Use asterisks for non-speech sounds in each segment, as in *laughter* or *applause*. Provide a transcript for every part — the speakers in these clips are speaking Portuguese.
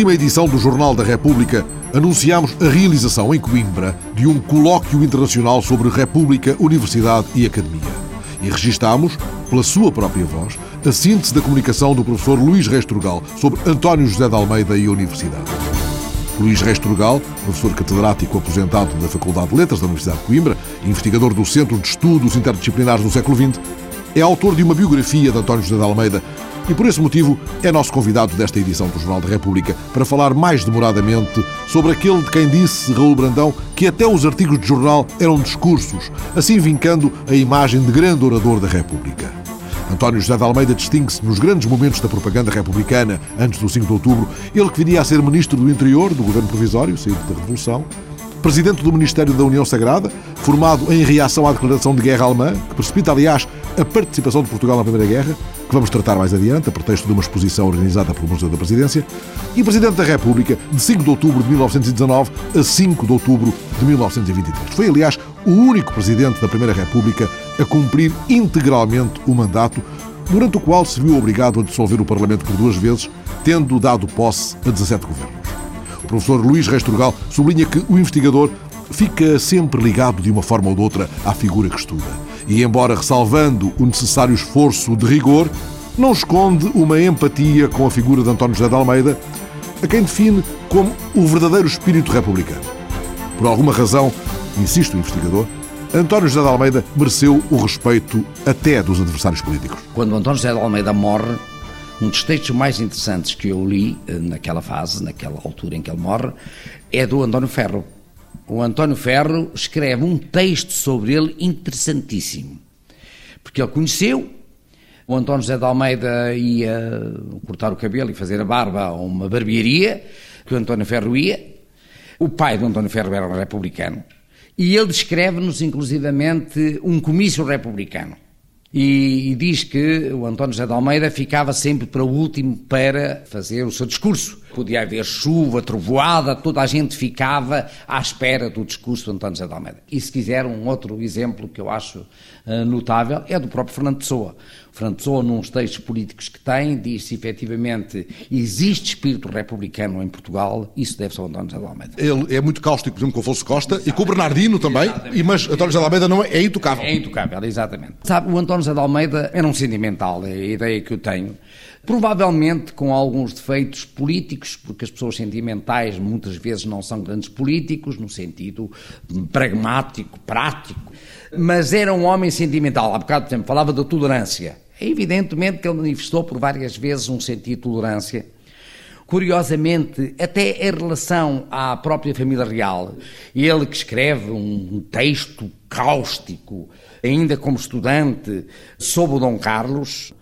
Última edição do Jornal da República, anunciámos a realização em Coimbra de um colóquio internacional sobre República, Universidade e Academia. E registámos, pela sua própria voz, a síntese da comunicação do professor Luís Resturgal sobre António José de Almeida e a Universidade. Luís Resturgal, professor catedrático aposentado da Faculdade de Letras da Universidade de Coimbra, investigador do Centro de Estudos Interdisciplinares do século XX, é autor de uma biografia de António José de Almeida e, por esse motivo, é nosso convidado desta edição do Jornal da República para falar mais demoradamente sobre aquele de quem disse Raul Brandão que até os artigos de jornal eram discursos, assim vincando a imagem de grande orador da República. António José de Almeida distingue-se nos grandes momentos da propaganda republicana antes do 5 de outubro, ele que viria a ser ministro do Interior do governo provisório, saído da Revolução, presidente do Ministério da União Sagrada, formado em reação à declaração de guerra alemã, que precipita, aliás, a participação de Portugal na Primeira Guerra, que vamos tratar mais adiante, a pretexto de uma exposição organizada pelo Museu da Presidência, e Presidente da República de 5 de outubro de 1919 a 5 de outubro de 1923. Foi, aliás, o único Presidente da Primeira República a cumprir integralmente o mandato, durante o qual se viu obrigado a dissolver o Parlamento por duas vezes, tendo dado posse a 17 governos. O professor Luís Resturgal sublinha que o investigador fica sempre ligado de uma forma ou de outra à figura que estuda e, embora ressalvando o necessário esforço de rigor, não esconde uma empatia com a figura de António José de Almeida, a quem define como o verdadeiro espírito republicano. Por alguma razão, insiste o investigador, António José de Almeida mereceu o respeito até dos adversários políticos. Quando António José de Almeida morre, um dos textos mais interessantes que eu li eh, naquela fase, naquela altura em que ele morre, é do António Ferro, o António Ferro escreve um texto sobre ele interessantíssimo. Porque ele conheceu, o António José de Almeida ia cortar o cabelo e fazer a barba a uma barbearia, que o António Ferro ia. O pai do António Ferro era um republicano. E ele descreve-nos, inclusivamente, um comício republicano. E, e, diz que o António José de Almeida ficava sempre para o último para fazer o seu discurso. Podia haver chuva, trovoada, toda a gente ficava à espera do discurso do António José de Almeida. E se quiser um outro exemplo que eu acho uh, notável é do próprio Fernando Pessoa. O Fernando Pessoa, num textos políticos que tem, diz se efetivamente existe espírito republicano em Portugal, isso deve-se ao António José de Almeida. Ele é muito cáustico, por exemplo, com o Afonso Costa e com o Bernardino também, e, mas António José de Almeida não é, é intocável. É intocável, exatamente. Sabe, o António José de Almeida era um sentimental, é a ideia que eu tenho. Provavelmente com alguns defeitos políticos, porque as pessoas sentimentais muitas vezes não são grandes políticos, no sentido pragmático, prático, mas era um homem sentimental. Há bocado, por exemplo, falava da tolerância. É evidentemente que ele manifestou por várias vezes um sentido de tolerância. Curiosamente, até em relação à própria família real, ele que escreve um texto cáustico, ainda como estudante, sobre o Dom Carlos,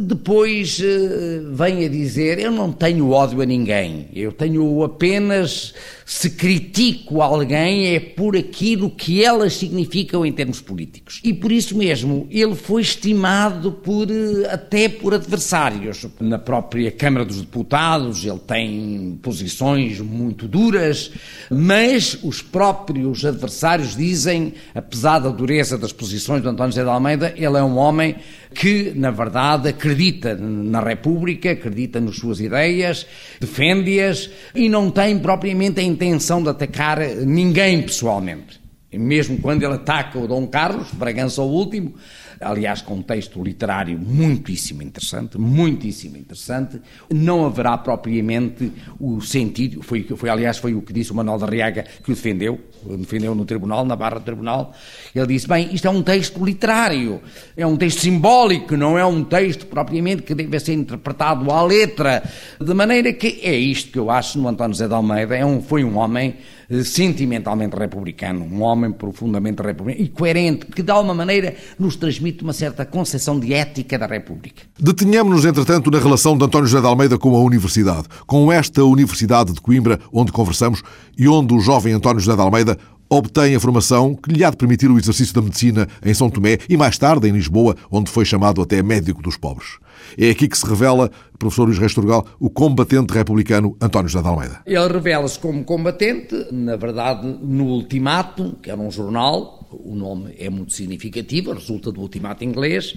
depois uh, vem a dizer: Eu não tenho ódio a ninguém, eu tenho apenas. Se critico alguém, é por aquilo que elas significam em termos políticos. E por isso mesmo, ele foi estimado por, eh, até por adversários. Na própria Câmara dos Deputados, ele tem posições muito duras, mas os próprios adversários dizem, apesar da dureza das posições do António José de Almeida, ele é um homem que, na verdade, acredita na República, acredita nas suas ideias, defende-as e não tem propriamente a intenção de atacar ninguém pessoalmente. E mesmo quando ele ataca o Dom Carlos, Bragança o último, aliás, com um texto literário muitíssimo interessante, muitíssimo interessante. Não haverá propriamente o sentido, foi, foi aliás, foi o que disse o Manuel da Riaga que o defendeu, defendeu no tribunal, na barra do tribunal. Ele disse: bem, isto é um texto literário, é um texto simbólico, não é um texto propriamente que deve ser interpretado à letra. De maneira que é isto que eu acho no António Zé de Almeida, é um, foi um homem sentimentalmente republicano, um homem profundamente republicano e coerente, que de alguma maneira nos transmite uma certa concepção de ética da República. Detenhamos-nos, entretanto, na relação de António José de Almeida com a Universidade, com esta Universidade de Coimbra, onde conversamos e onde o jovem António José de Almeida obtém a formação que lhe há de permitir o exercício da medicina em São Tomé e mais tarde em Lisboa, onde foi chamado até médico dos pobres. É aqui que se revela, professor Luís Resturgal, o combatente republicano António José de Almeida. Ele revela-se como combatente, na verdade, no Ultimato, que era um jornal, o nome é muito significativo, resulta do Ultimato inglês,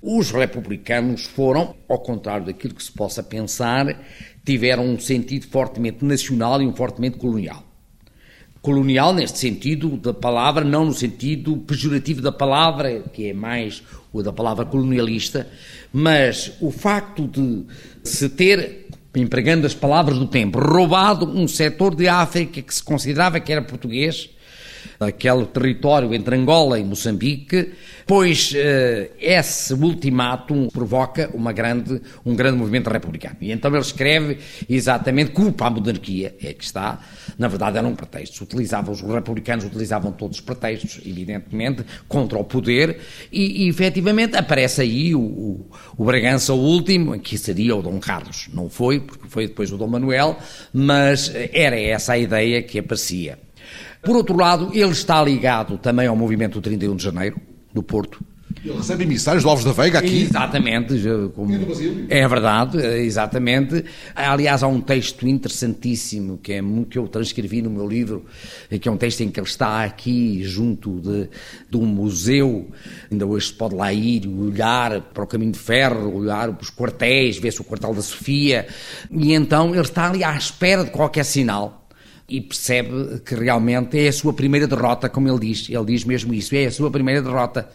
Os republicanos foram, ao contrário daquilo que se possa pensar, tiveram um sentido fortemente nacional e um fortemente colonial. Colonial neste sentido da palavra, não no sentido pejorativo da palavra, que é mais o da palavra colonialista, mas o facto de se ter, empregando as palavras do tempo, roubado um setor de África que se considerava que era português, aquele território entre Angola e Moçambique, pois uh, esse ultimátum provoca uma grande, um grande movimento republicano. E então ele escreve exatamente culpa a monarquia, é que está, na verdade eram pretextos, utilizavam, os republicanos utilizavam todos os pretextos, evidentemente, contra o poder, e, e efetivamente aparece aí o, o, o Bragança último, que seria o Dom Carlos, não foi, porque foi depois o Dom Manuel, mas era essa a ideia que aparecia. Por outro lado, ele está ligado também ao movimento do 31 de Janeiro, do Porto. Ele recebe emissários de Alves da Veiga aqui. Exatamente. Como... É verdade, exatamente. Aliás, há um texto interessantíssimo que, é, que eu transcrevi no meu livro, que é um texto em que ele está aqui junto de, de um museu, ainda hoje se pode lá ir, olhar para o caminho de ferro, olhar para os quartéis, ver-se o quartel da Sofia, e então ele está ali à espera de qualquer sinal e percebe que realmente é a sua primeira derrota, como ele diz. Ele diz mesmo isso, é a sua primeira derrota.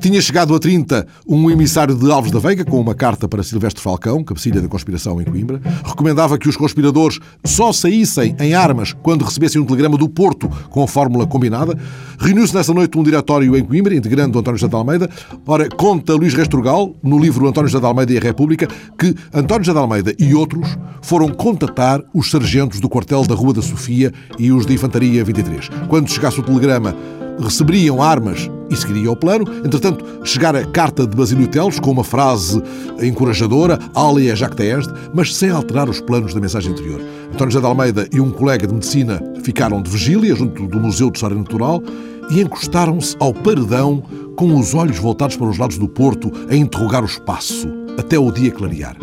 Tinha chegado a 30 um emissário de Alves da Veiga com uma carta para Silvestre Falcão, cabecilha da conspiração em Coimbra. Recomendava que os conspiradores só saíssem em armas quando recebessem um telegrama do Porto com a fórmula combinada. Reuniu-se nessa noite um diretório em Coimbra, integrando António José de Almeida. Ora, conta Luís Resturgal, no livro António José de Almeida e a República, que António José de Almeida e outros foram contatar os sargentos do quartel da Rua da Sofia e os de Infantaria 23. Quando chegasse o telegrama, receberiam armas e seguiria o plano. Entretanto, chegara a carta de Basílio Teles com uma frase encorajadora, alia jacta est, mas sem alterar os planos da mensagem anterior. António José de Almeida e um colega de medicina ficaram de vigília junto do Museu de História Natural e encostaram-se ao paredão com os olhos voltados para os lados do Porto a interrogar o espaço, até o dia clarear.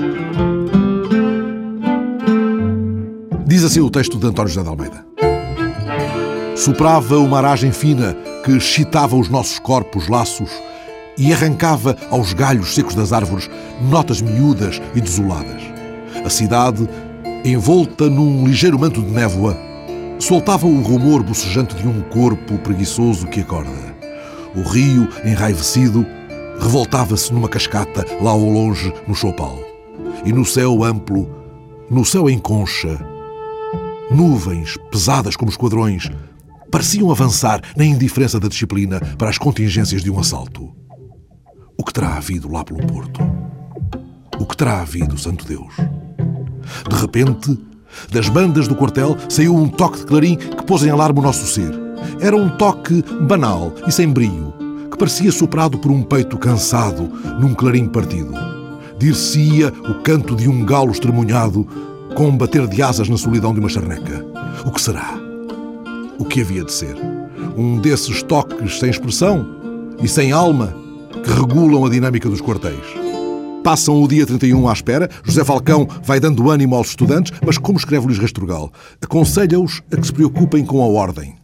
Diz assim o texto de António José de Almeida. Soprava uma aragem fina que excitava os nossos corpos laços e arrancava aos galhos secos das árvores notas miúdas e desoladas. A cidade, envolta num ligeiro manto de névoa, soltava o rumor bocejante de um corpo preguiçoso que acorda. O rio, enraivecido, revoltava-se numa cascata lá ao longe no Chopal. E no céu amplo, no céu em concha, nuvens pesadas como esquadrões pareciam avançar na indiferença da disciplina para as contingências de um assalto. O que terá havido lá pelo Porto? O que terá havido, Santo Deus? De repente, das bandas do quartel saiu um toque de clarim que pôs em alarme o nosso ser. Era um toque banal e sem brio, que parecia soprado por um peito cansado num clarim partido. Dir-se-ia o canto de um galo estremunhado com um bater de asas na solidão de uma charneca. O que será? O que havia de ser. Um desses toques sem expressão e sem alma que regulam a dinâmica dos quartéis. Passam o dia 31 à espera, José Falcão vai dando ânimo aos estudantes, mas como escreve Luís Rasturgal, aconselha-os a que se preocupem com a ordem.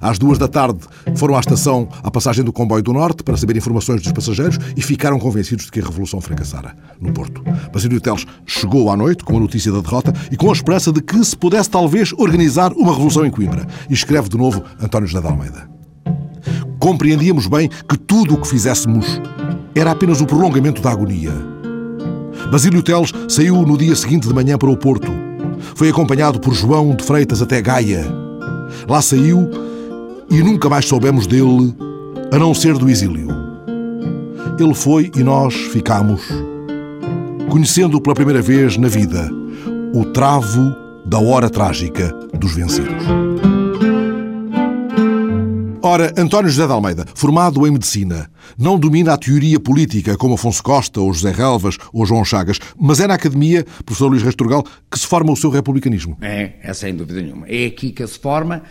Às duas da tarde foram à estação à passagem do comboio do Norte para saber informações dos passageiros e ficaram convencidos de que a revolução fracassara no Porto. Basílio Teles chegou à noite com a notícia da derrota e com a esperança de que se pudesse talvez organizar uma revolução em Coimbra. E escreve de novo António José de Almeida. Compreendíamos bem que tudo o que fizéssemos era apenas o prolongamento da agonia. Basílio Teles saiu no dia seguinte de manhã para o Porto. Foi acompanhado por João de Freitas até Gaia. Lá saiu e nunca mais soubemos dele, a não ser do exílio. Ele foi e nós ficamos, conhecendo pela primeira vez na vida o travo da hora trágica dos vencidos. Ora, António José de Almeida, formado em medicina, não domina a teoria política como Afonso Costa, ou José Relvas, ou João Chagas, mas é na academia, professor Luís Resturgal, que se forma o seu republicanismo. É, é sem dúvida nenhuma. É aqui que se forma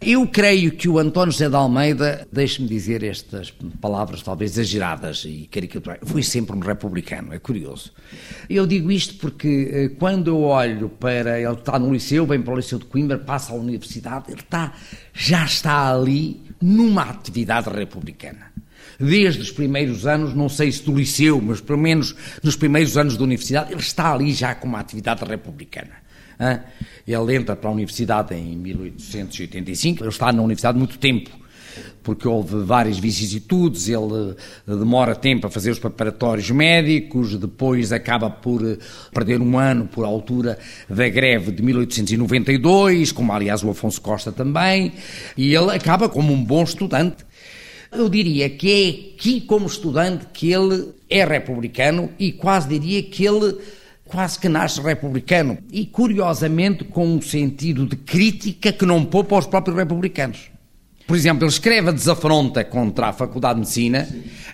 eu creio que o António José de Almeida, deixe-me dizer estas palavras talvez exageradas e caricaturais, foi sempre um republicano, é curioso. Eu digo isto porque eh, quando eu olho para. Ele está no liceu, vem para o Liceu de Coimbra, passa à universidade, ele está, já está ali numa atividade republicana. desde os primeiros anos, não sei se do liceu, mas pelo menos nos primeiros anos da universidade, ele está ali já com uma atividade republicana. Ele entra para a universidade em 1885, ele está na universidade muito tempo porque houve várias vicissitudes, ele eh, demora tempo a fazer os preparatórios médicos, depois acaba por eh, perder um ano por altura da greve de 1892, como aliás o Afonso Costa também, e ele acaba como um bom estudante. Eu diria que é aqui, como estudante, que ele é republicano e quase diria que ele quase que nasce republicano. E, curiosamente, com um sentido de crítica que não poupa aos próprios republicanos. Por exemplo, ele escreve a desafronta contra a Faculdade de Medicina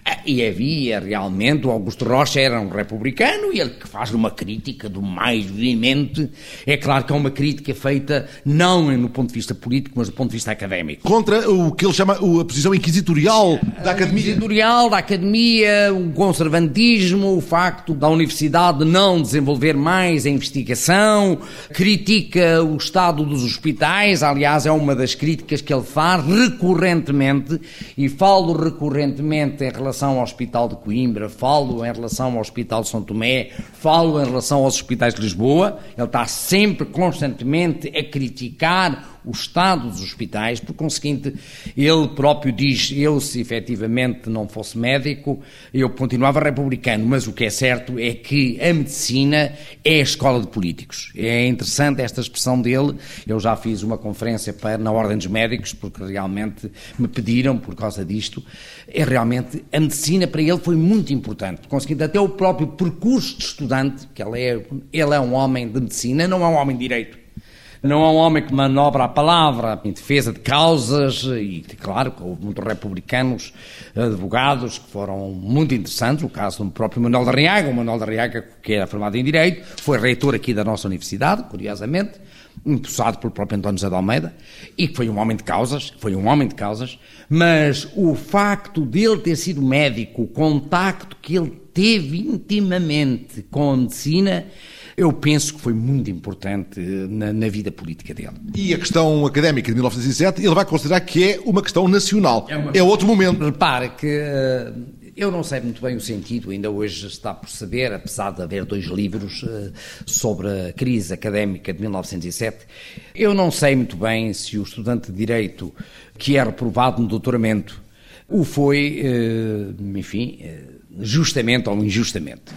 ah, e havia realmente, o Augusto Rocha era um republicano e ele que faz uma crítica do mais veemente. É claro que é uma crítica feita não no ponto de vista político, mas do ponto de vista académico. Contra o que ele chama a posição inquisitorial da academia. Inquisitorial da academia, o conservantismo, o facto da universidade não desenvolver mais a investigação, critica o estado dos hospitais, aliás, é uma das críticas que ele faz recorrentemente, e falo recorrentemente em relação ao Hospital de Coimbra, falo em relação ao Hospital de São Tomé, falo em relação aos hospitais de Lisboa, ele está sempre, constantemente, a criticar o estado dos hospitais, por conseguinte, ele próprio diz, eu se efetivamente não fosse médico, eu continuava republicano, mas o que é certo é que a medicina é a escola de políticos. É interessante esta expressão dele, eu já fiz uma conferência para, na Ordem dos Médicos, porque realmente me pediram por causa disto, é realmente, a medicina para ele foi muito importante, por conseguinte, até o próprio percurso de estudante, que ele é, ele é um homem de medicina, não é um homem de direito, não é um homem que manobra a palavra em defesa de causas, e claro que houve muitos republicanos, advogados, que foram muito interessantes. O caso do próprio Manuel da Riaga, o Manuel da Riaga, que era formado em Direito, foi reitor aqui da nossa universidade, curiosamente, impulsado pelo próprio António José de Almeida, e que foi um homem de causas, foi um homem de causas, mas o facto dele ter sido médico, o contacto que ele teve intimamente com a medicina, eu penso que foi muito importante na, na, vida política dele. E a questão académica de 1907, ele vai considerar que é uma questão nacional. É, uma... é outro momento. Repare que uh, eu não sei muito bem o sentido, ainda hoje está por saber, apesar de haver dois livros uh, sobre a crise académica de 1907, eu não sei muito bem se o estudante de Direito que é reprovado no doutoramento o foi, enfim, justamente ou injustamente.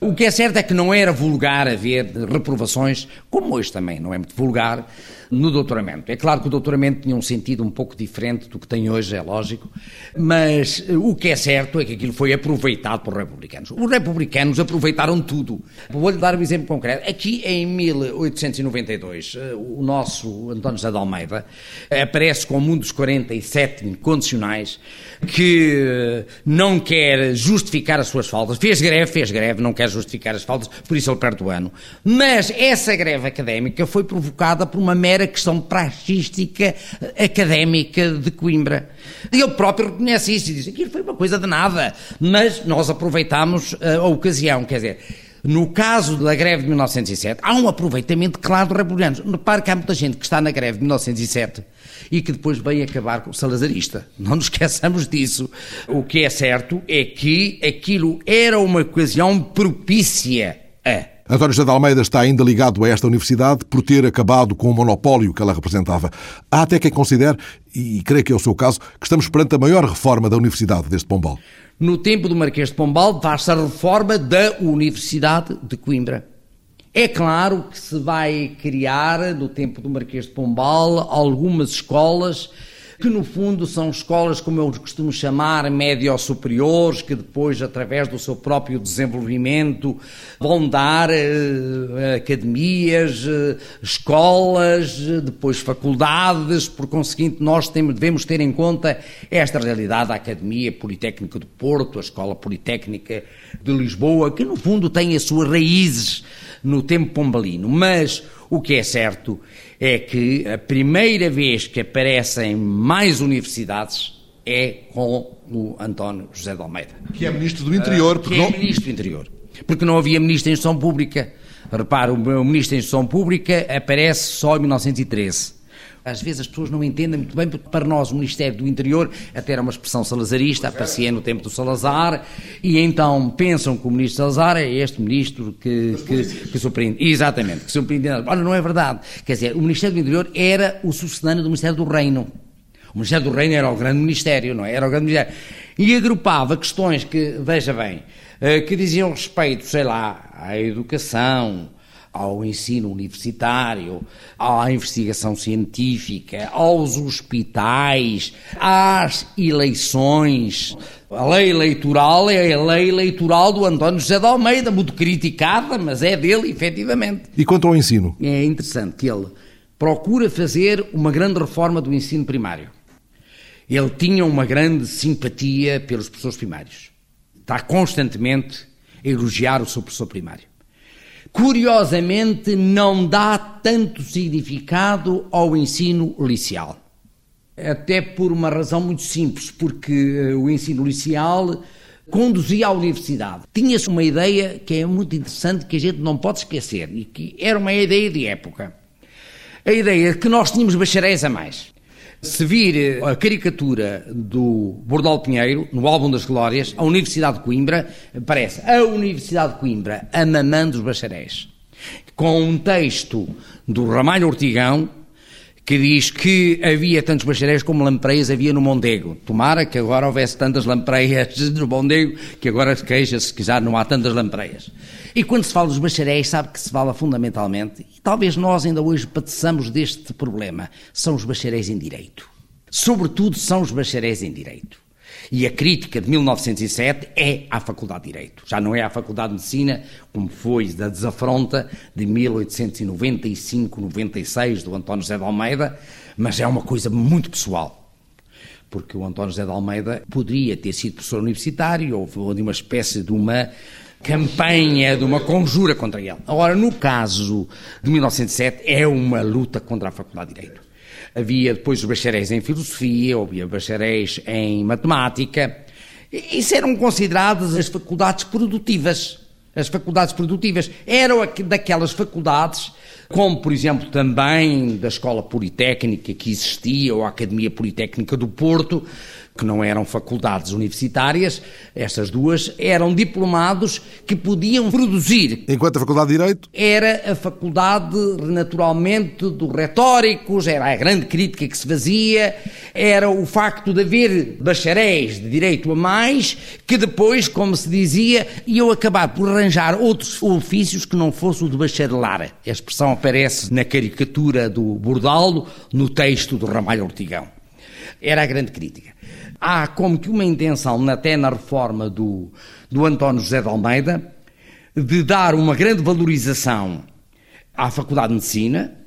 O que é certo é que não era vulgar haver reprovações, como hoje também não é muito vulgar, no doutoramento. É claro que o doutoramento tinha um sentido um pouco diferente do que tem hoje, é lógico, mas eh, o que é certo é que aquilo foi aproveitado por republicanos. Os republicanos aproveitaram tudo. Vou-lhe dar um exemplo concreto. Aqui em 1892, eh, o nosso António José de Almeida aparece como um dos 47 incondicionais que eh, não quer justificar as suas faltas. Fez greve, fez greve, não quer justificar as faltas, por isso ele perde o ano. Mas essa greve académica foi provocada por uma mera questão praxística académica de Coimbra. E ele próprio reconhece isso e diz: aquilo foi uma coisa de nada, mas nós aproveitámos eh, a ocasião, quer dizer. No caso da greve de 1907, há um aproveitamento claro dos republicanos. Repare que há muita gente que está na greve de 1907 e que depois veio acabar com o salazarista. Não nos *laughs* esqueçamos disso. O que é certo é que aquilo era uma ocasião propícia a António José de Almeida está ainda ligado a esta universidade por ter acabado com o monopólio que ela representava. Há até quem considere, e creio que é o seu caso, que estamos perante a maior reforma da universidade deste Pombal. No tempo do Marquês de Pombal faz-se a reforma da Universidade de Coimbra. É claro que se vai criar, no tempo do Marquês de Pombal, algumas escolas que no fundo são escolas, como eu costumo chamar, médio-superiores, que depois, através do seu próprio desenvolvimento, vão dar eh, academias, eh, escolas, depois faculdades, por conseguinte, nós temos, devemos ter em conta esta realidade, a Academia Politécnica do Porto, a Escola Politécnica de Lisboa, que no fundo tem as suas raízes no tempo pombalino, mas o que é certo é que a primeira vez que aparecem mais universidades é com o António José de Almeida. Que é Ministro do Interior. Uh, que não... é Ministro do Interior. Porque não havia Ministro em Instrução Pública. Repara, o Ministro em Instrução Pública aparece só em 1913. Às vezes as pessoas não entendem muito bem, porque para nós o Ministério do Interior até era uma expressão salazarista, aparecia no tempo do Salazar, e então pensam que o Ministro Salazar é este Ministro que, que, que surpreende. Exatamente, que surpreende. Ora, não é verdade. Quer dizer, o Ministério do Interior era o sucedâneo do Ministério do Reino. O Ministério do Reino era o grande Ministério, não é? Era o grande Ministério. E agrupava questões que, veja bem, eh, que diziam respeito, sei lá, à educação, ao ensino universitário, à investigação científica, aos hospitais, às eleições. A lei eleitoral é a lei eleitoral do António José de Almeida, muito criticada, mas é dele, efetivamente. E quanto ao ensino? É interessante que ele procura fazer uma grande reforma do ensino primário. Ele tinha uma grande simpatia pelos professores primários. Está constantemente a elogiar o seu professor primário curiosamente não dá tanto significado ao ensino liceal. Até por uma razão muito simples, porque eh, o ensino liceal conduzia à universidade. Tinha-se uma ideia que é muito interessante, que a gente não pode esquecer, e que era uma ideia de época. A ideia de que nós tínhamos bacharéis a mais. Se vir eh, a caricatura do Bordal Pinheiro, no álbum das Glórias, a Universidade de Coimbra, parece a Universidade de Coimbra, a mamã dos bacharéis. Com um texto do Ramalho Ortigão, que diz que havia tantos bacharéis como lampreias havia no Mondego. Tomara que agora houvesse tantas lampreias *laughs* no Mondego, que agora queixa-se que já não há tantas lampreias. E quando se fala dos bacharéis, sabe que se fala fundamentalmente, e talvez nós ainda hoje padeçamos deste problema, são os bacharéis em Direito. Sobretudo são os bacharéis em Direito. E a crítica de 1907 é à Faculdade de Direito. Já não é à Faculdade de Medicina, como foi da desafronta de 1895-96 do António José de Almeida, mas é uma coisa muito pessoal. Porque o António José de Almeida poderia ter sido professor universitário, ou de uma espécie de uma campanha, de uma conjura contra ele. Agora, no caso de 1907, é uma luta contra a Faculdade de Direito. Havia depois os bacharéis em filosofia, havia bacharéis em matemática. Isso eram consideradas as faculdades produtivas. As faculdades produtivas eram daquelas faculdades, como por exemplo também da Escola Politécnica que existia, ou a Academia Politécnica do Porto, que não eram faculdades universitárias, essas duas eram diplomados que podiam produzir. Enquanto a Faculdade de Direito? Era a faculdade, naturalmente, dos retóricos, era a grande crítica que se fazia, era o facto de haver bacharéis de direito a mais, que depois, como se dizia, iam acabar por arranjar outros ofícios que não fosse o de bacharelar. A expressão aparece na caricatura do Bordalo, no texto do Ramalho Ortigão. Era a grande crítica há como que uma intenção, até na reforma do, do António José de Almeida, de dar uma grande valorização à Faculdade de Medicina,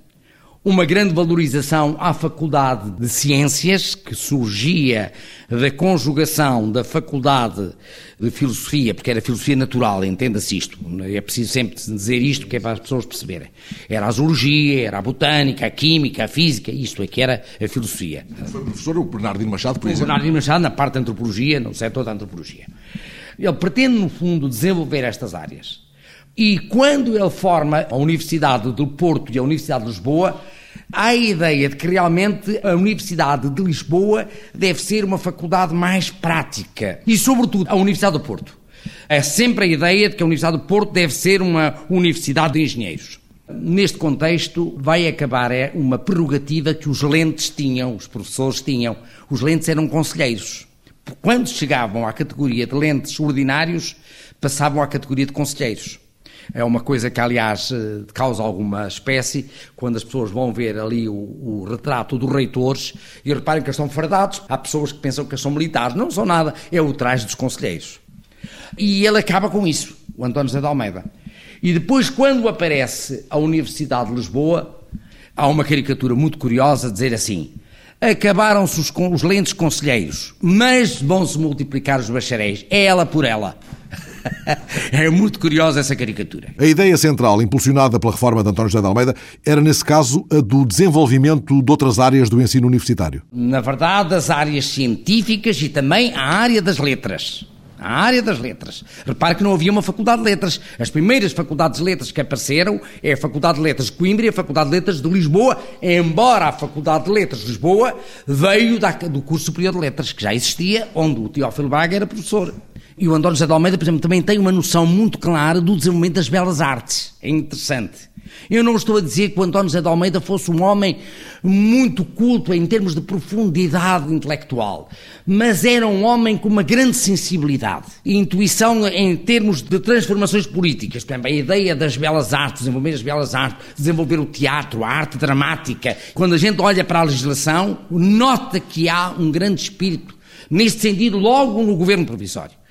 uma grande valorização à Faculdade de Ciências, que surgia da conjugação da Faculdade de Filosofia, porque era Filosofia Natural, entenda-se isto, é preciso sempre dizer isto, que é para as pessoas perceberem. Era a Zoologia, era a Botânica, a Química, a Física, isto é que era a Filosofia. Foi o professor o Bernardino Machado, por exemplo? O Bernardino Machado na parte da Antropologia, no setor da Antropologia. Ele pretende, no fundo, desenvolver estas áreas. E quando ele forma a Universidade do Porto e a Universidade de Lisboa, há a ideia de que realmente a Universidade de Lisboa deve ser uma faculdade mais prática. E, sobretudo, a Universidade do Porto. É sempre a ideia de que a Universidade do Porto deve ser uma universidade de engenheiros. Neste contexto, vai acabar é uma prerrogativa que os lentes tinham, os professores tinham. Os lentes eram conselheiros. Quando chegavam à categoria de lentes ordinários, passavam à categoria de conselheiros. É uma coisa que, aliás, eh, causa alguma espécie quando as pessoas vão ver ali o, o retrato dos reitores e reparem que eles estão fardados. Há pessoas que pensam que eles são militares. Não são nada. É o traje dos conselheiros. E ele acaba com isso, o António José de Almeida. E depois, quando aparece a Universidade de Lisboa, há uma caricatura muito curiosa dizer assim: acabaram-se os, os lentes conselheiros, mas vão-se multiplicar os bacharéis. É ela por ela. *laughs* é muito curiosa essa caricatura. A ideia central, impulsionada pela reforma de António José de Almeida, era, nesse caso, a do desenvolvimento de outras áreas do ensino universitário. Na verdade, as áreas científicas e também a área das letras. a área das letras. Repare que não havia uma faculdade de letras. As primeiras faculdades de letras que apareceram é a Faculdade de Letras de Coimbra e a Faculdade de Letras de Lisboa, embora a Faculdade de Letras de Lisboa veio da, do curso superior de letras, que já existia, onde o Teófilo Braga era professor. E o António José de Almeida, por exemplo, também tem uma noção muito clara do desenvolvimento das belas artes. É interessante. Eu não estou a dizer que o António José de Almeida fosse um homem muito culto em termos de profundidade intelectual, mas era um homem com uma grande sensibilidade e intuição em termos de transformações políticas. Por exemplo, a ideia das belas artes, desenvolver as belas artes, desenvolver o teatro, a arte dramática. Quando a gente olha para a legislação, nota que há um grande espírito neste sentido logo no governo provisório.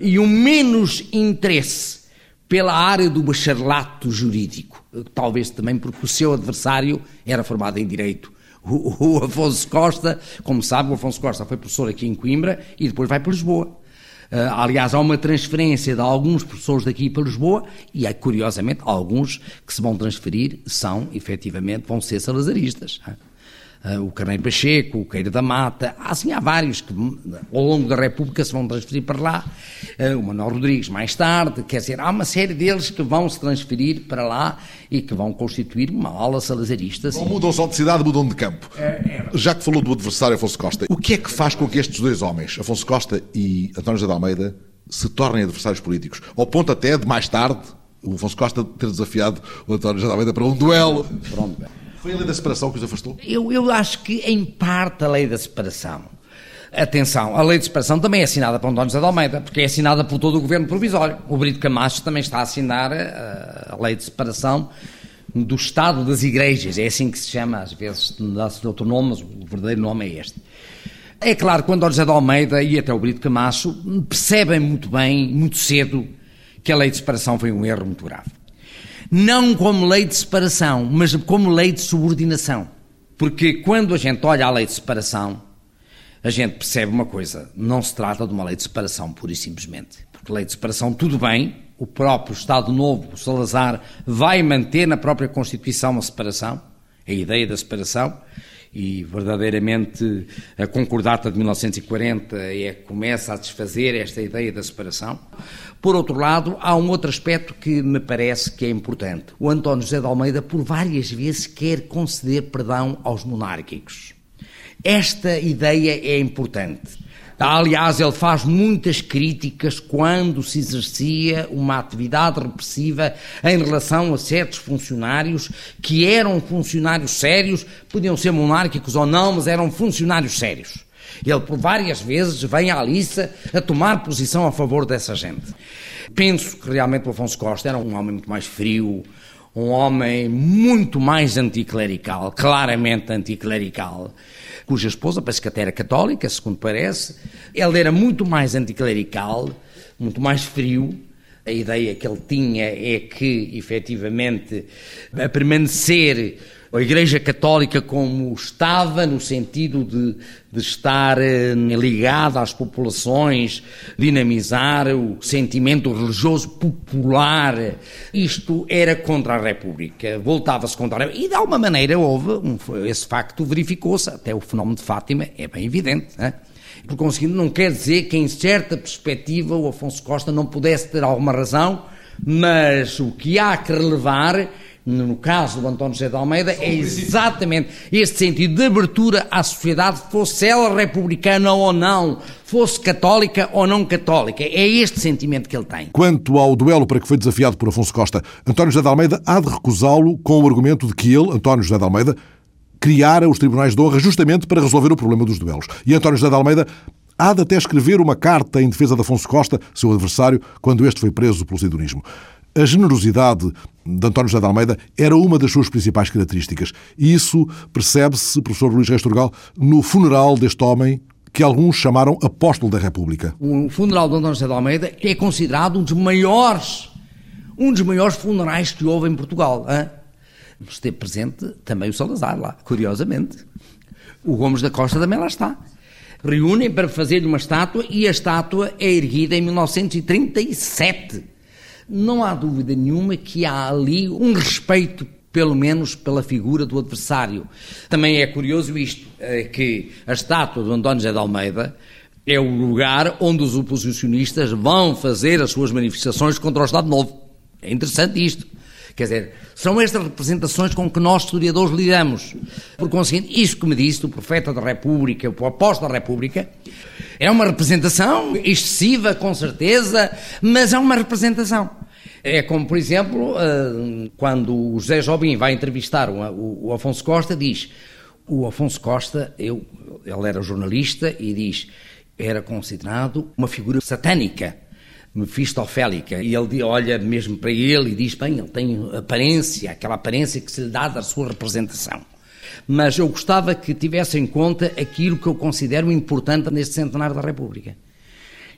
E um menos interesse pela área do bacharelato jurídico, talvez também porque o seu adversário era formado em Direito. O, Afonso Costa, como sabe, o Afonso Costa foi professor aqui em Coimbra e depois vai para Lisboa. Uh, aliás, há uma transferência de alguns professores daqui para Lisboa e, curiosamente, alguns que se vão transferir são, efetivamente, vão ser salazaristas. Uh. Ah, o Carneiro Pacheco, o Queira da Mata, assim há vários que ao longo da República se vão transferir para lá, ah, o Manuel Rodrigues mais tarde, quer dizer, há uma série deles que vão se transferir para lá e que vão constituir uma ala salazarista. Não mudam só de cidade, mudam de campo. É, é. Já que falou do adversário Afonso Costa, o que é que faz com que estes dois homens, Afonso Costa e António José de Almeida, se tornem adversários políticos? Ao ponto até de mais tarde o Afonso Costa ter desafiado o António José de Almeida para um duelo. Pronto. Foi a lei da separação que os afastou? Eu, eu acho que, em parte, a lei da separação. Atenção, a lei de separação também é assinada por António José de Almeida, porque é assinada por todo o governo provisório. O Brito Camacho também está a assinar a, eh, a lei de separação do Estado das Igrejas, é assim que se chama, às vezes dá-se outro nome, mas o verdadeiro nome é este. É claro que o António José de Almeida e até o Brito Camacho percebem muito bem, muito cedo, que a lei de separação foi um erro muito grave não como lei de separação, mas como lei de subordinação. Porque quando a gente olha a lei de separação, a gente percebe uma coisa: não se trata de uma lei de separação, pura e simplesmente. Porque lei de separação, tudo bem, o próprio Estado Novo, o Salazar, vai manter na própria Constituição a separação, a ideia da separação, e verdadeiramente a concordata de 1940 é começa a desfazer esta ideia da separação. Por outro lado, há um outro aspecto que me parece que é importante. O António José de Almeida, por várias vezes, quer conceder perdão aos monárquicos. Esta ideia é importante. Aliás, ele faz muitas críticas quando se exercia uma atividade repressiva em relação a certos funcionários que eram funcionários sérios, podiam ser monárquicos ou não, mas eram funcionários sérios. Ele, por várias vezes, vem à lista a tomar posição a favor dessa gente. Penso que realmente o Afonso Costa era um homem muito mais frio, um homem muito mais anticlerical, claramente anticlerical cuja esposa parece que até era católica, segundo parece. Ele era muito mais anticlerical, muito mais frio. A ideia que ele tinha é que, efetivamente, a permanecer a Igreja Católica como estava, no sentido de, de estar eh, ligada às populações, dinamizar o sentimento religioso popular. Isto era contra a República, voltava-se contra a República. E de alguma maneira houve, um, esse facto verificou-se, até o fenómeno de Fátima é bem evidente. Né? Por conseguinte, não quer dizer que em certa perspectiva o Afonso Costa não pudesse ter alguma razão, mas o que há que relevar no caso do António José de Almeida, é exatamente este sentido de abertura à sociedade, fosse ela republicana ou não, fosse católica ou não católica. É este sentimento que ele tem. Quanto ao duelo para que foi desafiado por Afonso Costa, António José de Almeida há de recusá-lo com o argumento de que ele, António José de Almeida, criara os tribunais de honra justamente para resolver o problema dos duelos. E António José de Almeida há de até escrever uma carta em defesa de Afonso Costa, seu adversário, quando este foi preso pelo sidonismo. A generosidade de António José de Almeida era uma das suas principais características. E isso percebe-se, professor Luís Reis Turgal, no funeral deste homem que alguns chamaram apóstolo da República. O funeral de António José de Almeida é considerado um dos maiores, um dos maiores funerais que houve em Portugal. Hein? Esteve presente também o Salazar lá, curiosamente. O Gomes da Costa também lá está. Reúnem para fazer uma estátua e a estátua é erguida em 1937 não há dúvida nenhuma que há ali um respeito pelo menos pela figura do adversário. Também é curioso isto, é que a estátua do António José de Almeida É o lugar onde os oposicionistas vão fazer as suas manifestações contra o Estado Novo. É interessante isto. Quer dizer, são estas representações com que nós, historiadores, lidamos. Por conseguinte, isso que me disse o profeta da República, o apóstolo da República, é uma representação excessiva, com certeza, mas é uma representação. É como, por exemplo, eh, quando o José Jobim vai entrevistar o Afonso Costa, diz: o Afonso Costa, eu, ele era jornalista e diz, era considerado uma figura satânica, mefistofélica. E ele olha mesmo para ele e diz: bem, ele tem aparência, aquela aparência que se lhe dá da sua representação. Mas eu gostava que tivesse em conta aquilo que eu considero importante neste centenário da República.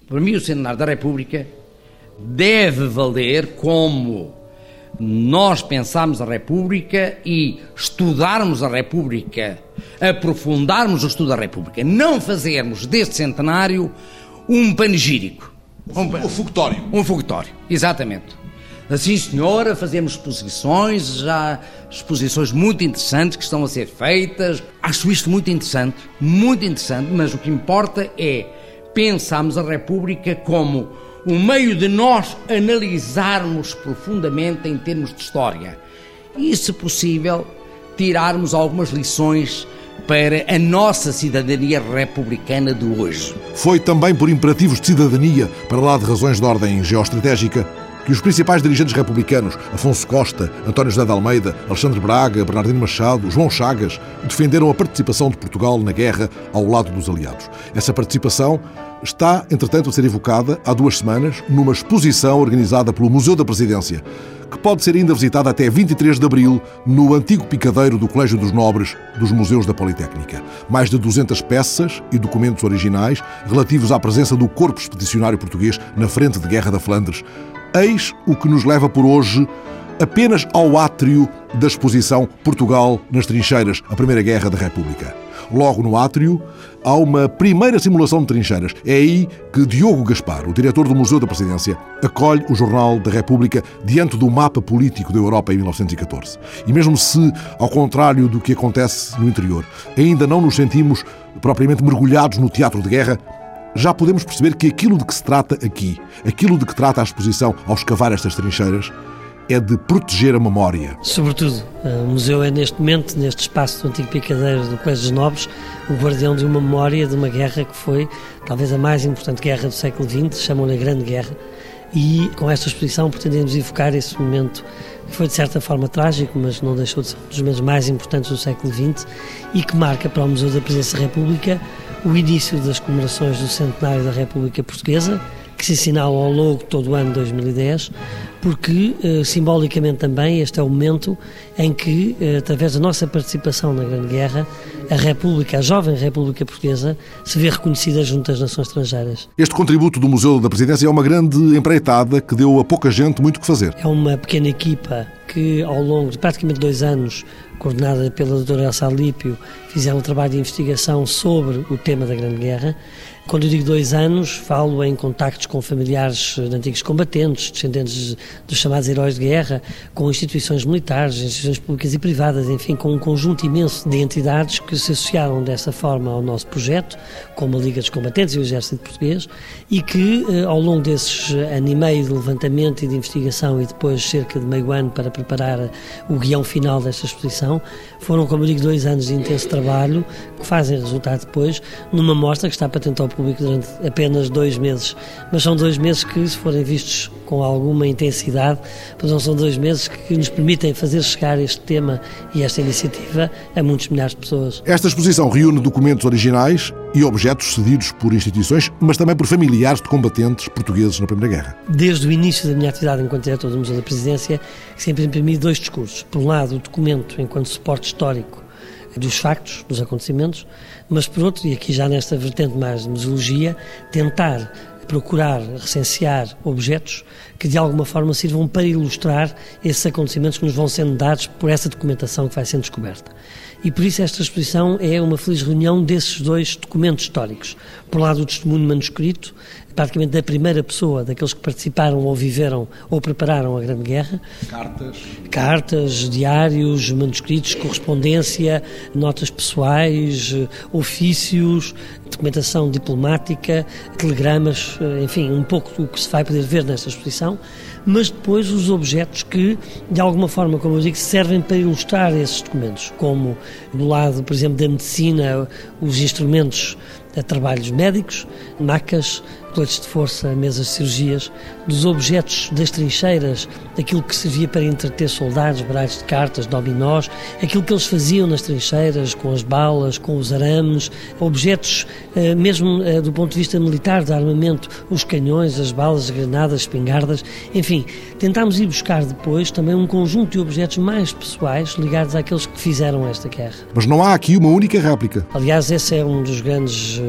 Para mim, o centenário da República deve valer como nós pensarmos a República e estudarmos a República, aprofundarmos o estudo da República, não fazermos deste centenário um panegírico. Um, um fogotório. Um fogotório, exatamente. Assim, senhora, fazemos exposições, já exposições muito interessantes que estão a ser feitas. Acho isto muito interessante, muito interessante, mas o que importa é pensarmos a República como um meio de nós analisarmos profundamente em termos de história e, se possível, tirarmos algumas lições para a nossa cidadania republicana de hoje. Foi também por imperativos de cidadania, para lá de razões de ordem geoestratégica, que os principais dirigentes republicanos, Afonso Costa, António José de Almeida, Alexandre Braga, Bernardino Machado, João Chagas, defenderam a participação de Portugal na guerra ao lado dos aliados. Essa participação está, entretanto, a ser evocada há duas semanas numa exposição organizada pelo Museu da Presidência, que pode ser ainda visitada até 23 de abril no antigo picadeiro do Colégio dos Nobres dos Museus da Politécnica. Mais de 200 peças e documentos originais relativos à presença do Corpo Expedicionário Português na frente de guerra da Flandres. Eis o que nos leva por hoje apenas ao átrio da exposição Portugal nas Trincheiras, a Primeira Guerra da República. Logo no átrio, há uma primeira simulação de trincheiras. É aí que Diogo Gaspar, o diretor do Museu da Presidência, acolhe o Jornal da República diante do mapa político da Europa em 1914. E mesmo se, ao contrário do que acontece no interior, ainda não nos sentimos propriamente mergulhados no teatro de guerra, já podemos perceber que aquilo de que se trata aqui, aquilo de que trata a exposição ao escavar estas trincheiras, é de proteger a memória. Sobretudo, o museu é neste momento, neste espaço do antigo picadeiro do Colégio dos Nobres, o guardião de uma memória de uma guerra que foi talvez a mais importante guerra do século XX, chamam-lhe a Grande Guerra. E com esta exposição pretendemos evocar esse momento que foi de certa forma trágico, mas não deixou de ser um dos momentos mais importantes do século XX e que marca para o Museu da Presidência da República o início das comemorações do centenário da República Portuguesa, que se assinalam ao longo de todo o ano de 2010, porque eh, simbolicamente também este é o momento em que, eh, através da nossa participação na Grande Guerra, a República, a jovem República Portuguesa, se vê reconhecida junto às nações estrangeiras. Este contributo do Museu da Presidência é uma grande empreitada que deu a pouca gente muito que fazer. É uma pequena equipa que, ao longo de praticamente dois anos, coordenada pela doutora Elsa Alípio, fizeram um trabalho de investigação sobre o tema da Grande Guerra. Quando eu digo dois anos, falo em contactos com familiares de antigos combatentes, descendentes dos chamados heróis de guerra, com instituições militares, instituições públicas e privadas, enfim, com um conjunto imenso de entidades que se associaram dessa forma ao nosso projeto, como a Liga dos Combatentes e o Exército Português, e que eh, ao longo desses ano e meio de levantamento e de investigação e depois cerca de meio ano para preparar o guião final desta exposição, foram, como eu digo, dois anos de intenso trabalho que fazem resultado depois numa mostra que está patente ao público durante apenas dois meses. Mas são dois meses que, se forem vistos com alguma intensidade, pois não são dois meses que nos permitem fazer chegar este tema e esta iniciativa a muitos milhares de pessoas. Esta exposição reúne documentos originais e objetos cedidos por instituições, mas também por familiares de combatentes portugueses na Primeira Guerra. Desde o início da minha atividade enquanto diretor do Museu da Presidência, sempre imprimi dois discursos. Por um lado, o documento enquanto suporte histórico dos factos, dos acontecimentos, mas por outro, e aqui já nesta vertente mais de museologia, tentar procurar recensear objetos que de alguma forma sirvam para ilustrar esses acontecimentos que nos vão sendo dados por essa documentação que vai sendo descoberta. E por isso esta exposição é uma feliz reunião desses dois documentos históricos. Por um lado, o testemunho manuscrito, praticamente da primeira pessoa, daqueles que participaram ou viveram ou prepararam a Grande Guerra. Cartas. Cartas, diários, manuscritos, correspondência, notas pessoais, ofícios, documentação diplomática, telegramas, enfim, um pouco do que se vai poder ver nesta exposição, mas depois os objetos que, de alguma forma, como eu digo, servem para ilustrar esses documentos, como do lado, por exemplo, da medicina, os instrumentos a trabalhos médicos, macas, coletes de força, mesas de cirurgias, dos objetos das trincheiras, aquilo que servia para entreter soldados, baralhos de cartas, dominós, aquilo que eles faziam nas trincheiras, com as balas, com os arames, objetos, eh, mesmo eh, do ponto de vista militar, de armamento, os canhões, as balas, as granadas, as espingardas, enfim, tentámos ir buscar depois também um conjunto de objetos mais pessoais ligados àqueles que fizeram esta guerra. Mas não há aqui uma única réplica. Aliás, esse é um dos grandes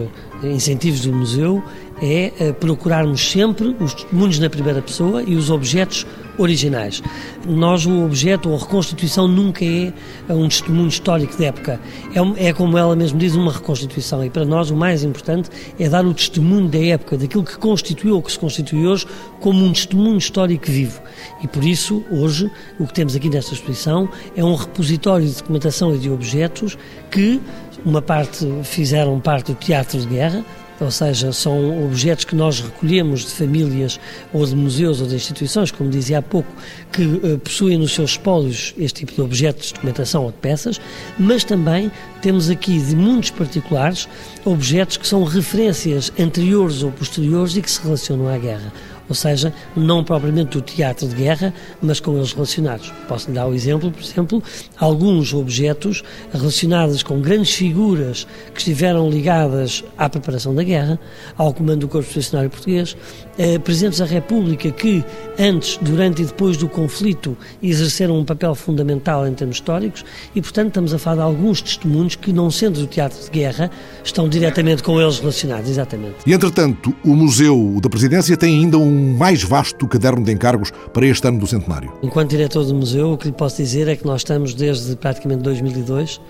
eh, incentivos do museu, é eh, procurarmos sempre os testemunhos na primeira pessoa e os objetos originais. Nós, o objeto ou a reconstituição nunca é um testemunho histórico de época. É, é, como ela mesmo diz, uma reconstituição. E para nós o mais importante é dar o testemunho da época, daquilo que constituiu ou que se constitui hoje, como um testemunho histórico vivo. E por isso, hoje, o que temos aqui nesta exposição é um repositório de documentação e de objetos que, uma parte fizeram parte do teatro de guerra, ou seja, são objetos que nós recolhemos de famílias ou de museus ou de instituições, como dizia há pouco, que uh, possuem nos seus espólios este tipo de objetos de documentação ou de peças, mas também temos aqui de muitos particulares objetos que são referências anteriores ou posteriores e que se relacionam à guerra ou seja, não propriamente do teatro de guerra, mas com eles relacionados. Posso dar o exemplo, por exemplo, alguns objetos relacionados com grandes figuras que estiveram ligadas à preparação da guerra, ao comando do Corpo Expedicionário Português, eh, presidentes da República que, antes, durante e depois do conflito, exerceram um papel fundamental em termos históricos e, portanto, estamos a falar de alguns testemunhos que, não sendo do teatro de guerra, estão diretamente com eles relacionados, exatamente. E, entretanto, o Museu da Presidência tem ainda um mais vasto caderno de encargos para este ano do centenário. Enquanto diretor do museu, o que lhe posso dizer é que nós estamos desde praticamente 2002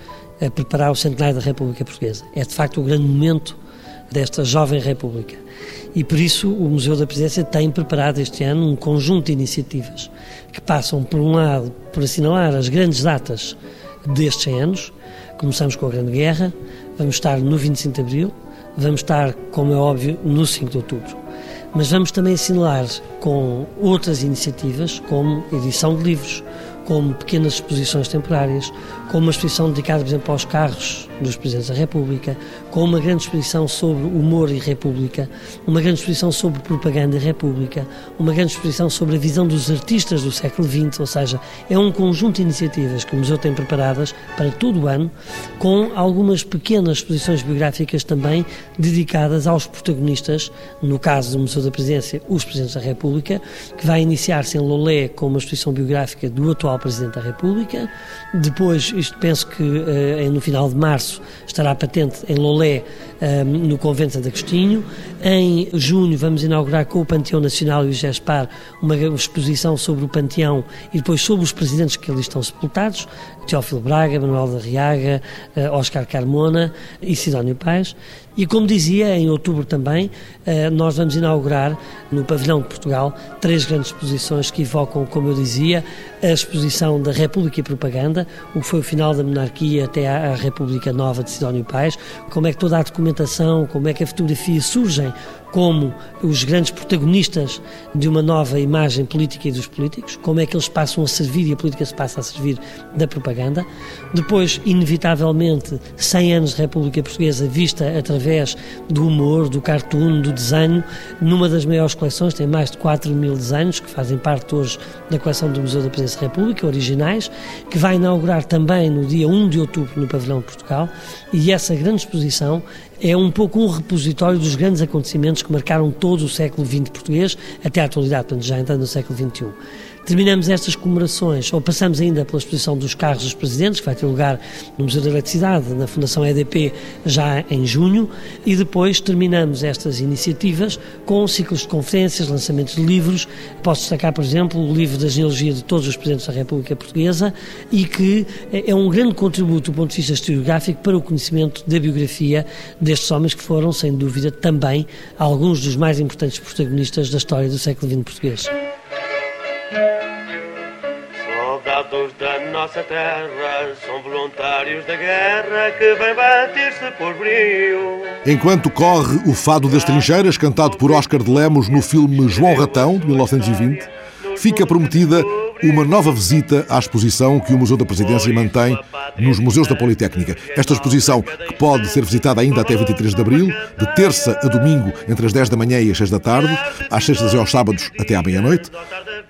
a preparar o centenário da República Portuguesa. É de facto o grande momento desta jovem República. E por isso o Museu da Presidência tem preparado este ano um conjunto de iniciativas que passam, por um lado, por assinalar as grandes datas destes 100 anos. Começamos com a Grande Guerra, vamos estar no 25 de Abril, vamos estar, como é óbvio, no 5 de Outubro mas vamos também assinalar com outras iniciativas, como edição de livros, como pequenas exposições temporárias, como uma exposição dedicada, por exemplo, aos carros dos Presidentes da República, com uma grande exposição sobre humor e República, uma grande exposição sobre propaganda e República, uma grande exposição sobre a visão dos artistas do século XX, ou seja, é um conjunto de iniciativas que o Museu tem preparadas para todo o ano, com algumas pequenas exposições biográficas também dedicadas aos protagonistas, no caso do Museu da Presidência, os Presidentes da República, que vai iniciar-se em Lolé com uma exposição biográfica do atual Presidente da República, depois, isto penso que uh, no final de março estará patente em Lolé, uh, no Convento de Agostinho. Em junho vamos inaugurar com o Panteão Nacional e o GESPAR uma exposição sobre o Panteão e depois sobre os presidentes que ali estão sepultados, Teófilo Braga, Manuel da Riaga, Oscar Carmona e Sidónio Paz. E como dizia, em outubro também, nós vamos inaugurar no Pavilhão de Portugal três grandes exposições que evocam, como eu dizia, a exposição da República e Propaganda, o que foi o final da monarquia até à República Nova de Sidónio Pais, como é que toda a documentação, como é que a fotografia surgem como os grandes protagonistas de uma nova imagem política e dos políticos, como é que eles passam a servir e a política se passa a servir da propaganda. Depois, inevitavelmente, 100 anos de República Portuguesa vista através do humor, do cartoon, do desenho, numa das maiores coleções, tem mais de 4 mil desenhos que fazem parte hoje da coleção do Museu da Presidência da República, originais, que vai inaugurar também no dia 1 de outubro no Pavilhão de Portugal, e essa grande exposição é um pouco um repositório dos grandes acontecimentos que marcaram todo o século XX português até à atualidade, portanto, já entrando no século XXI. Terminamos estas comemorações, ou passamos ainda pela exposição dos carros dos presidentes, que vai ter lugar no Museu da Eletricidade, na Fundação EDP, já em junho, e depois terminamos estas iniciativas com ciclos de conferências, lançamentos de livros. Posso destacar, por exemplo, o livro da genealogia de todos os presidentes da República Portuguesa e que é um grande contributo do ponto de vista historiográfico para o conhecimento da biografia destes homens que foram, sem dúvida, também alguns dos mais importantes protagonistas da história do século XX português. Soldados da nossa terra são voluntários da guerra que vem bater-se por brio. Enquanto corre o Fado das Trincheiras, cantado por Oscar de Lemos no filme João Ratão, de 1920, fica prometida uma nova visita à exposição que o Museu da Presidência mantém nos Museus da Politécnica. Esta exposição, que pode ser visitada ainda até 23 de abril, de terça a domingo, entre as 10 da manhã e as 6 da tarde, às sextas e aos sábados até à meia-noite,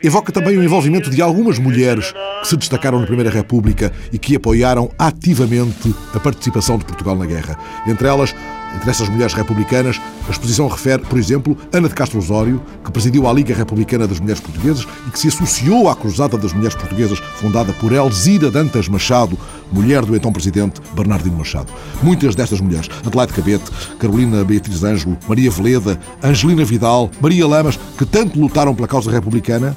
evoca também o envolvimento de algumas mulheres que se destacaram na Primeira República e que apoiaram ativamente a participação de Portugal na guerra. Entre elas, entre essas mulheres republicanas, a exposição refere, por exemplo, Ana de Castro Osório, que presidiu a Liga Republicana das Mulheres Portuguesas e que se associou à Cruzada das Mulheres Portuguesas, fundada por Elzira Dantas Machado, mulher do então presidente Bernardino Machado. Muitas destas mulheres, Adelaide Cabete, Carolina Beatriz Ângelo, Maria Veleda, Angelina Vidal, Maria Lamas, que tanto lutaram pela causa republicana,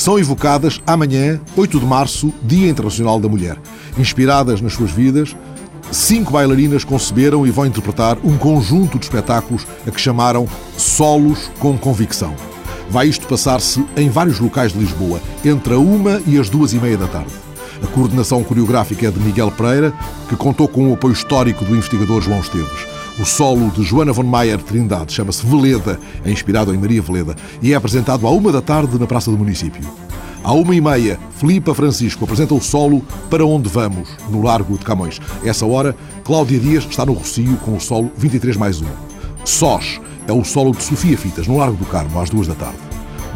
são evocadas amanhã, 8 de março, Dia Internacional da Mulher. Inspiradas nas suas vidas, cinco bailarinas conceberam e vão interpretar um conjunto de espetáculos a que chamaram Solos com Convicção. Vai isto passar-se em vários locais de Lisboa, entre a uma e as duas e meia da tarde. A coordenação coreográfica é de Miguel Pereira, que contou com o apoio histórico do investigador João Esteves. O solo de Joana von Mayer Trindade chama-se Veleda, é inspirado em Maria Veleda, e é apresentado à uma da tarde na Praça do Município. À uma e meia, Filipa Francisco apresenta o solo Para Onde Vamos, no Largo de Camões. Essa hora, Cláudia Dias está no Rocio com o solo 23 mais 1. Sós é o solo de Sofia Fitas, no Largo do Carmo, às duas da tarde.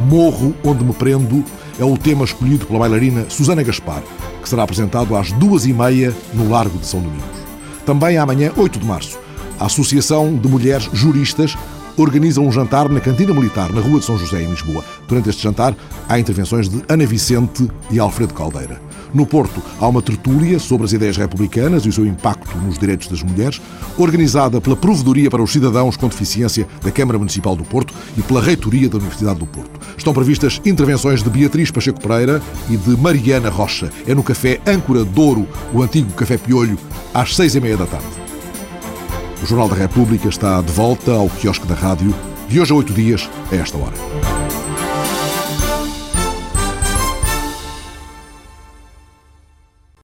Morro Onde Me Prendo é o tema escolhido pela bailarina Susana Gaspar, que será apresentado às duas e meia no Largo de São Domingos. Também amanhã, 8 de março, a Associação de Mulheres Juristas organiza um jantar na Cantina Militar, na Rua de São José, em Lisboa. Durante este jantar, há intervenções de Ana Vicente e Alfredo Caldeira. No Porto, há uma tertúlia sobre as ideias republicanas e o seu impacto nos direitos das mulheres, organizada pela Provedoria para os Cidadãos com Deficiência da Câmara Municipal do Porto e pela Reitoria da Universidade do Porto. Estão previstas intervenções de Beatriz Pacheco Pereira e de Mariana Rocha. É no Café Âncora Douro, o antigo Café Piolho, às seis e meia da tarde. O Jornal da República está de volta ao quiosque da rádio, de hoje a oito dias, a esta hora.